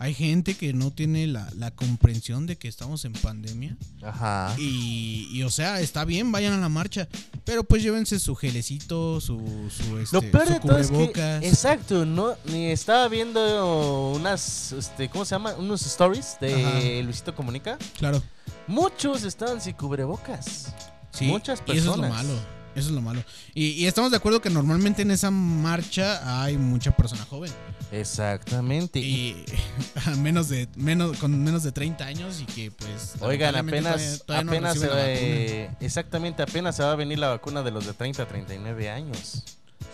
Speaker 2: hay gente que no tiene la, la comprensión de que estamos en pandemia.
Speaker 3: Ajá.
Speaker 2: Y, y, o sea, está bien, vayan a la marcha, pero pues llévense su gelecito, su, su, este,
Speaker 3: Lo peor de todo es que, exacto, no, ni estaba viendo unas, este, ¿cómo se llama? Unos stories de
Speaker 2: Ajá.
Speaker 3: Luisito Comunica.
Speaker 2: Claro,
Speaker 3: Muchos estaban sin cubrebocas.
Speaker 2: sí.
Speaker 3: Muchas
Speaker 2: Y eso es lo
Speaker 3: personas.
Speaker 2: malo. Eso es lo malo. Y, y estamos de acuerdo que normalmente en esa marcha hay mucha persona joven.
Speaker 3: Exactamente.
Speaker 2: Y a menos de menos con menos de 30 años y que pues
Speaker 3: Oigan, apenas,
Speaker 2: todavía- todavía no
Speaker 3: apenas se va, exactamente, apenas se va a venir la vacuna de los de 30 a 39 años.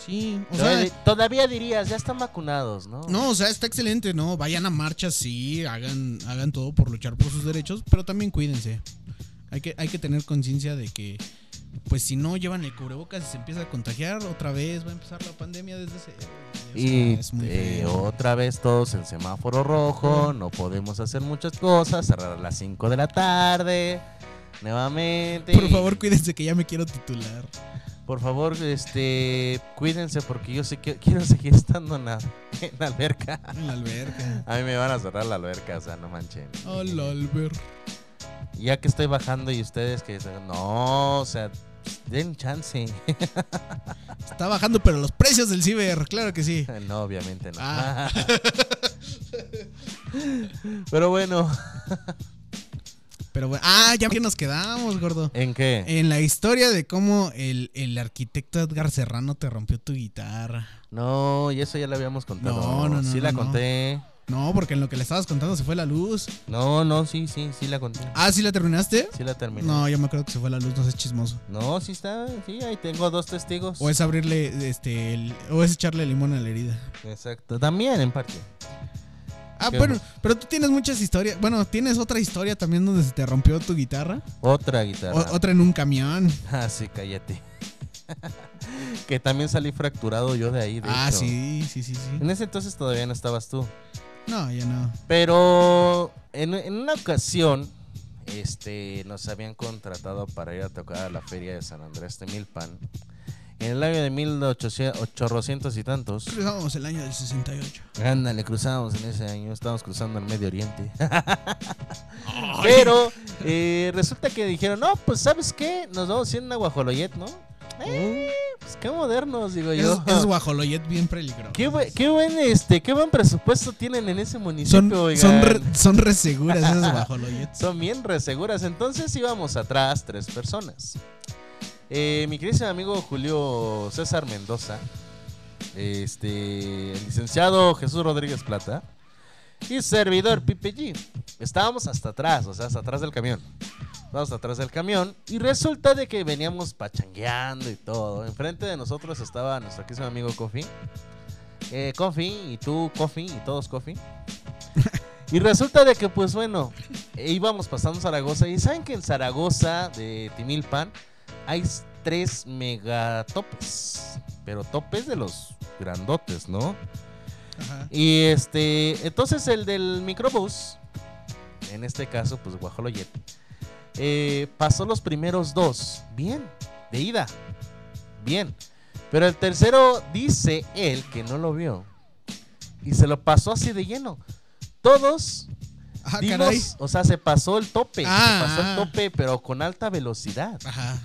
Speaker 2: Sí, o
Speaker 3: todavía,
Speaker 2: sea,
Speaker 3: todavía dirías, ya están vacunados, ¿no?
Speaker 2: no, o sea, está excelente, ¿no? Vayan a marchas, sí, hagan hagan todo por luchar por sus derechos, pero también cuídense. Hay que hay que tener conciencia de que pues si no llevan el cubrebocas y se empieza a contagiar otra vez va a empezar la pandemia desde ese o sea,
Speaker 3: Y
Speaker 2: es muy
Speaker 3: eh, otra vez todos en semáforo rojo, no podemos hacer muchas cosas, cerrar a las 5 de la tarde, nuevamente.
Speaker 2: Por favor, cuídense que ya me quiero titular.
Speaker 3: Por favor, este, cuídense porque yo sé que quiero seguir estando en la, en la alberca.
Speaker 2: En la alberca.
Speaker 3: A mí me van a cerrar la alberca, o sea, no manchen.
Speaker 2: Hola, Albert.
Speaker 3: Ya que estoy bajando y ustedes que dicen, no, o sea, den chance.
Speaker 2: Está bajando, pero los precios del ciber, claro que sí.
Speaker 3: no, obviamente no.
Speaker 2: Ah.
Speaker 3: Pero bueno,
Speaker 2: Pero bueno, ah, ya que nos quedamos, gordo.
Speaker 3: ¿en qué?
Speaker 2: En la historia de cómo el, el arquitecto Edgar Serrano te rompió tu guitarra.
Speaker 3: No, y eso ya lo habíamos contado.
Speaker 2: No, no, no,
Speaker 3: Sí
Speaker 2: no,
Speaker 3: la
Speaker 2: no.
Speaker 3: conté.
Speaker 2: No, porque en lo que le estabas contando se fue la luz.
Speaker 3: No, no, sí, sí, sí la conté.
Speaker 2: Ah, ¿sí la terminaste?
Speaker 3: Sí la terminé.
Speaker 2: No, yo me acuerdo que se fue la luz, no seas chismoso.
Speaker 3: No, sí está, sí, ahí tengo dos testigos.
Speaker 2: O es abrirle, este, el- o es echarle limón a la herida.
Speaker 3: Exacto, también en parte.
Speaker 2: Ah,
Speaker 3: Qué
Speaker 2: bueno,
Speaker 3: bueno.
Speaker 2: pero tú tienes muchas historias. Bueno, tienes otra historia también donde se te rompió tu guitarra.
Speaker 3: Otra guitarra.
Speaker 2: O- otra en un camión.
Speaker 3: Ah, sí, cállate. que también salí fracturado yo de ahí. de
Speaker 2: Ah,
Speaker 3: hecho.
Speaker 2: sí, sí, sí, sí.
Speaker 3: En ese entonces todavía no estabas tú.
Speaker 2: No, ya no.
Speaker 3: Pero en, en una ocasión, este, nos habían contratado para ir a tocar a la feria de San Andrés de Milpan. En el año de 1800 y tantos.
Speaker 2: Cruzamos el año del 68.
Speaker 3: Ándale, cruzamos en ese año, estábamos cruzando el Medio Oriente. Pero eh, resulta que dijeron, no, pues ¿sabes qué? Nos vamos a ir en una guajoloyet, ¿no? Eh, pues qué modernos, digo
Speaker 2: Es,
Speaker 3: yo.
Speaker 2: es guajoloyet bien peligroso.
Speaker 3: Qué, buen, qué buen este, qué buen presupuesto tienen en ese municipio,
Speaker 2: Son,
Speaker 3: oigan.
Speaker 2: son, re, son re seguras esas guajoloyets.
Speaker 3: Son bien reseguras. Entonces íbamos atrás tres personas. Eh, mi querido amigo Julio César Mendoza, este, el licenciado Jesús Rodríguez Plata y servidor Pipe G. Estábamos hasta atrás, o sea, hasta atrás del camión. Hasta atrás del camión y resulta de que veníamos pachangueando y todo. Enfrente de nosotros estaba nuestro querido amigo Kofi. Eh, Kofi y tú Kofi y todos Kofi. Y resulta de que, pues bueno, íbamos pasando Zaragoza. Y saben que en Zaragoza de Timilpan hay tres megatopes. Pero topes de los grandotes, ¿no?
Speaker 2: Ajá.
Speaker 3: Y este, entonces el del microbús, en este caso, pues Guajoloyet, eh, pasó los primeros dos, bien, de ida, bien. Pero el tercero dice él que no lo vio y se lo pasó así de lleno. Todos
Speaker 2: Ah, caray.
Speaker 3: o sea, se pasó el tope,
Speaker 2: Ah,
Speaker 3: se pasó el
Speaker 2: ah.
Speaker 3: tope, pero con alta velocidad.
Speaker 2: Ajá.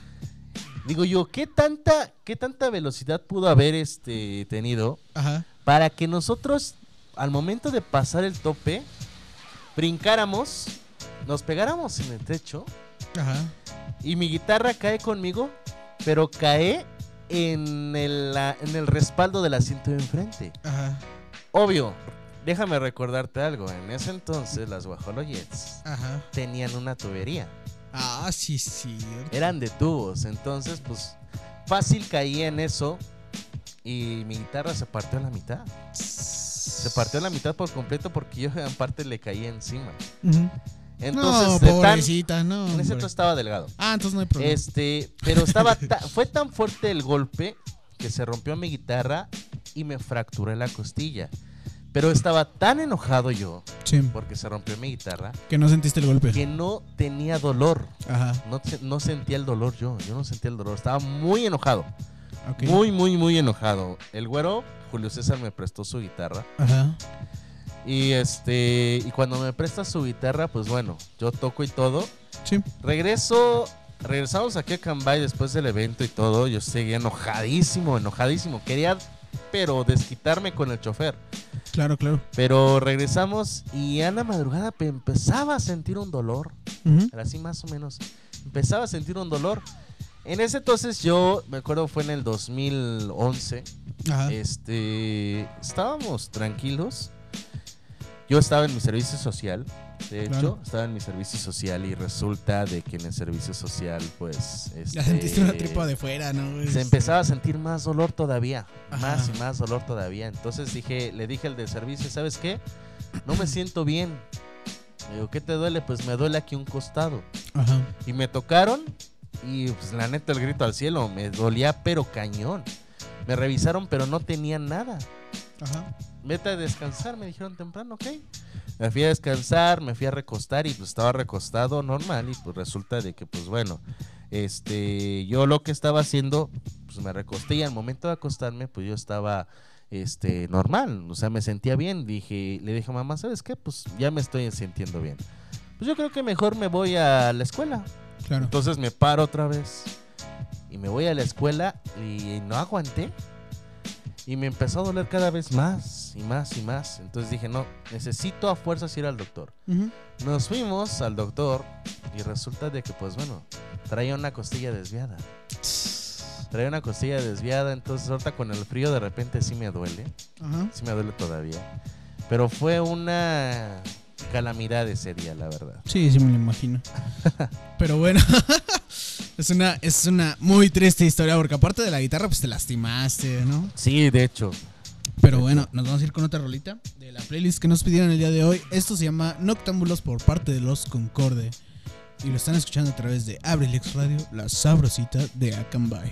Speaker 3: Digo yo, ¿qué tanta, qué tanta velocidad pudo haber este tenido?
Speaker 2: Ajá.
Speaker 3: para que nosotros al momento de pasar el tope brincáramos, nos pegáramos en el techo
Speaker 2: Ajá.
Speaker 3: y mi guitarra cae conmigo, pero cae en el, en el respaldo del asiento de enfrente.
Speaker 2: Ajá.
Speaker 3: Obvio, déjame recordarte algo, en ese entonces las Guajoloyets
Speaker 2: Ajá.
Speaker 3: tenían una tubería,
Speaker 2: Ah, sí, sí.
Speaker 3: eran de tubos, entonces pues fácil caía en eso y mi guitarra se partió a la mitad. Se partió a la mitad por completo porque yo en parte le caí encima.
Speaker 2: Ujú.
Speaker 3: Entonces,
Speaker 2: no,
Speaker 3: de tan-
Speaker 2: pobrecita, no.
Speaker 3: en ese estaba delgado.
Speaker 2: Ah, entonces no hay problema.
Speaker 3: Este, pero estaba ta- fue tan fuerte el golpe que se rompió mi guitarra y me fracturé la costilla. Pero estaba tan enojado yo
Speaker 2: Sí,
Speaker 3: porque se rompió mi guitarra
Speaker 2: que no sentiste el golpe.
Speaker 3: que no tenía dolor.
Speaker 2: Ajá.
Speaker 3: No, no sentía el dolor yo. Yo no sentía el dolor. Estaba muy enojado.
Speaker 6: Ok.
Speaker 3: Muy, muy, muy enojado. El güero, Julio César, me prestó su guitarra.
Speaker 6: Ajá.
Speaker 3: Y este. Y cuando me presta su guitarra, pues bueno, yo toco y todo.
Speaker 6: Sí.
Speaker 3: Regreso. Regresamos aquí a Cambay después del evento y todo. Yo seguía enojadísimo, enojadísimo. Quería, pero desquitarme con el chofer.
Speaker 6: Claro, claro.
Speaker 3: Pero regresamos y a la madrugada pe- empezaba a sentir un dolor. Era así más o menos. Empezaba a sentir un dolor. En ese entonces yo, me acuerdo, fue en el 2011.
Speaker 6: Ajá.
Speaker 3: Este, estábamos tranquilos. Yo estaba en mi servicio social. De hecho,
Speaker 6: Claro.
Speaker 3: estaba en mi servicio social y resulta de que en el servicio social, pues...
Speaker 6: Ya
Speaker 3: este,
Speaker 6: sentiste una tripa de fuera, ¿no? Este,
Speaker 3: Se empezaba a sentir más dolor todavía.
Speaker 6: Ajá.
Speaker 3: Más y más dolor todavía. Entonces dije, le dije al del servicio, ¿sabes qué? No me siento bien. Le digo, ¿qué te duele? Pues me duele aquí un costado.
Speaker 6: Ajá.
Speaker 3: Y me tocaron y pues la neta el grito al cielo, me dolía pero cañón. Me revisaron pero no tenían nada.
Speaker 6: Ajá.
Speaker 3: Vete a descansar, me dijeron temprano, ok. Me fui a descansar, me fui a recostar y pues estaba recostado normal y pues resulta de que pues bueno, este, yo lo que estaba haciendo, pues me recosté y al momento de acostarme pues yo estaba este normal, o sea, me sentía bien, dije, le dije a mamá, ¿sabes qué? Pues ya me estoy sintiendo bien. Pues yo creo que mejor me voy a la escuela.
Speaker 6: Claro.
Speaker 3: Entonces me paro otra vez y me voy a la escuela y no aguanté. Y me empezó a doler cada vez más y más y más. Entonces dije, no, necesito a fuerzas ir al doctor. Nos fuimos al doctor y resulta de que, pues bueno, traía una costilla desviada. Traía una costilla desviada, entonces ahorita con el frío de repente sí me duele.
Speaker 6: Ajá.
Speaker 3: Sí me duele todavía. Pero fue una calamidad ese día, la verdad.
Speaker 6: Sí, sí me lo imagino. Pero bueno, es una, es una muy triste historia porque aparte de la guitarra, pues te lastimaste, ¿no?
Speaker 3: Sí, de hecho.
Speaker 6: Pero bueno, nos vamos a ir con otra rolita de la playlist que nos pidieron el día de hoy. Esto se llama Noctámbulos por parte de los Concorde. Y lo están escuchando a través de Abrilex Radio, la sabrosita de Acambay.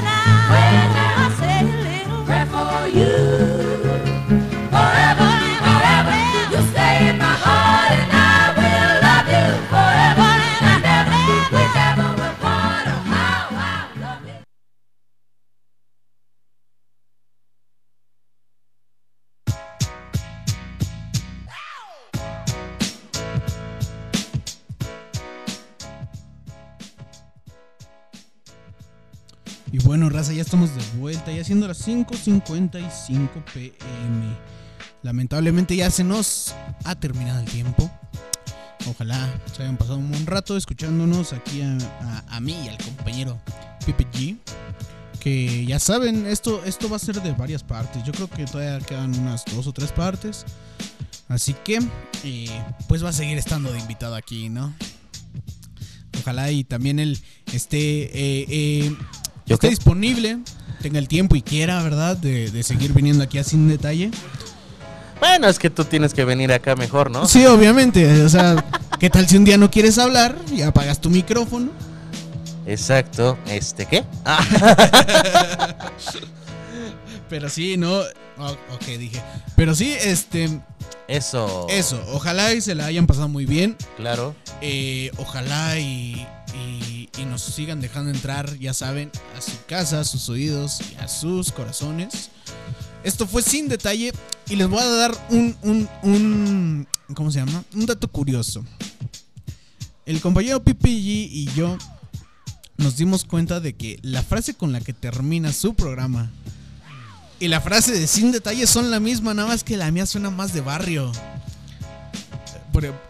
Speaker 2: Ya siendo las 5.55 pm. Lamentablemente ya se nos ha terminado el tiempo. Ojalá se hayan pasado un buen rato escuchándonos aquí a, a- a mí y al compañero Pipe G. Que ya saben, esto, esto va a ser de varias partes. Yo creo que todavía quedan unas dos o tres partes. Así que, eh, pues va a seguir estando de invitado aquí, ¿no? Ojalá y también él esté, eh, eh,
Speaker 3: ¿Yo
Speaker 2: esté disponible, tenga el tiempo y quiera, ¿verdad? De, de seguir viniendo aquí a Sin Detalle.
Speaker 3: Bueno, es que tú tienes que venir acá mejor, ¿no?
Speaker 2: Sí, obviamente. O sea, ¿qué tal si un día no quieres hablar y apagas tu micrófono?
Speaker 3: Exacto. ¿Este qué? Ah,
Speaker 2: Pero sí, no. oh, ok, dije. Pero sí, este.
Speaker 3: eso.
Speaker 2: Eso. Ojalá y se la hayan pasado muy bien.
Speaker 3: Claro.
Speaker 2: Eh, ojalá y, y- y nos sigan dejando entrar, ya saben, a su casa, a sus oídos y a sus corazones. Esto fue sin detalle y les voy a dar un, un, un ¿cómo se llama? Un dato curioso. El compañero PPG y yo nos dimos cuenta de que la frase con la que termina su programa y la frase de sin detalle son la misma, nada más que la mía suena más de barrio.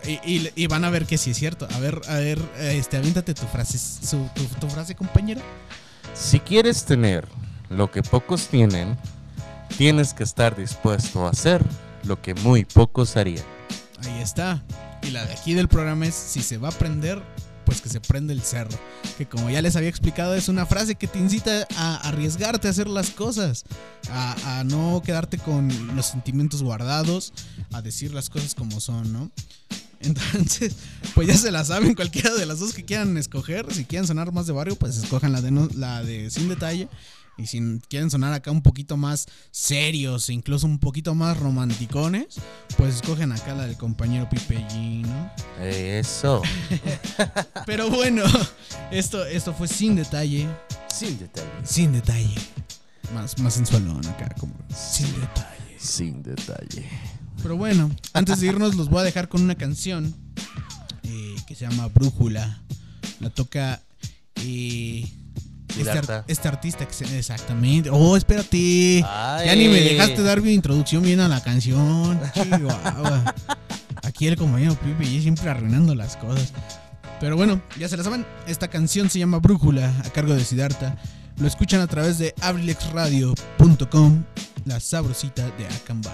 Speaker 2: Y, y- y van a ver que sí es cierto. A ver, a ver, este, aviéntate tu frase, su- tu, tu frase, compañero.
Speaker 3: Si quieres tener lo que pocos tienen, tienes que estar dispuesto a hacer lo que muy pocos harían.
Speaker 2: Ahí está. Y la de aquí del programa es, si se va a prender, pues que se prende el cerro. Que como ya les había explicado, es una frase que te incita a arriesgarte a hacer las cosas. A, no quedarte con los sentimientos guardados, a decir las cosas como son, ¿no? Entonces, pues ya se la saben, cualquiera de las dos que quieran escoger. Si quieren sonar más de barrio, pues escojan la de, no- la de sin detalle. Y si quieren sonar acá un poquito más serios, e incluso un poquito más romanticones, pues escogen acá la del compañero Pipe G, ¿no?
Speaker 3: Eso.
Speaker 2: Pero bueno, esto, esto fue sin detalle.
Speaker 3: Sin detalle.
Speaker 2: Sin detalle. Más, más sensualón acá, como sin detalle.
Speaker 3: Sin detalle.
Speaker 2: Pero bueno, antes de irnos los voy a dejar con una canción eh, que se llama Brújula. La toca eh, este, ar- este artista que se... Exactamente. Oh, espérate.
Speaker 3: Ay.
Speaker 2: Ya ni me dejaste dar mi introducción bien a la canción. Chihuahua. Aquí el compañero Pipe y siempre arruinando las cosas. Pero bueno, ya se la saben. Esta canción se llama Brújula a cargo de Siddhartha. Lo escuchan a través de abrilexradio.com, la sabrosita de Akanbay.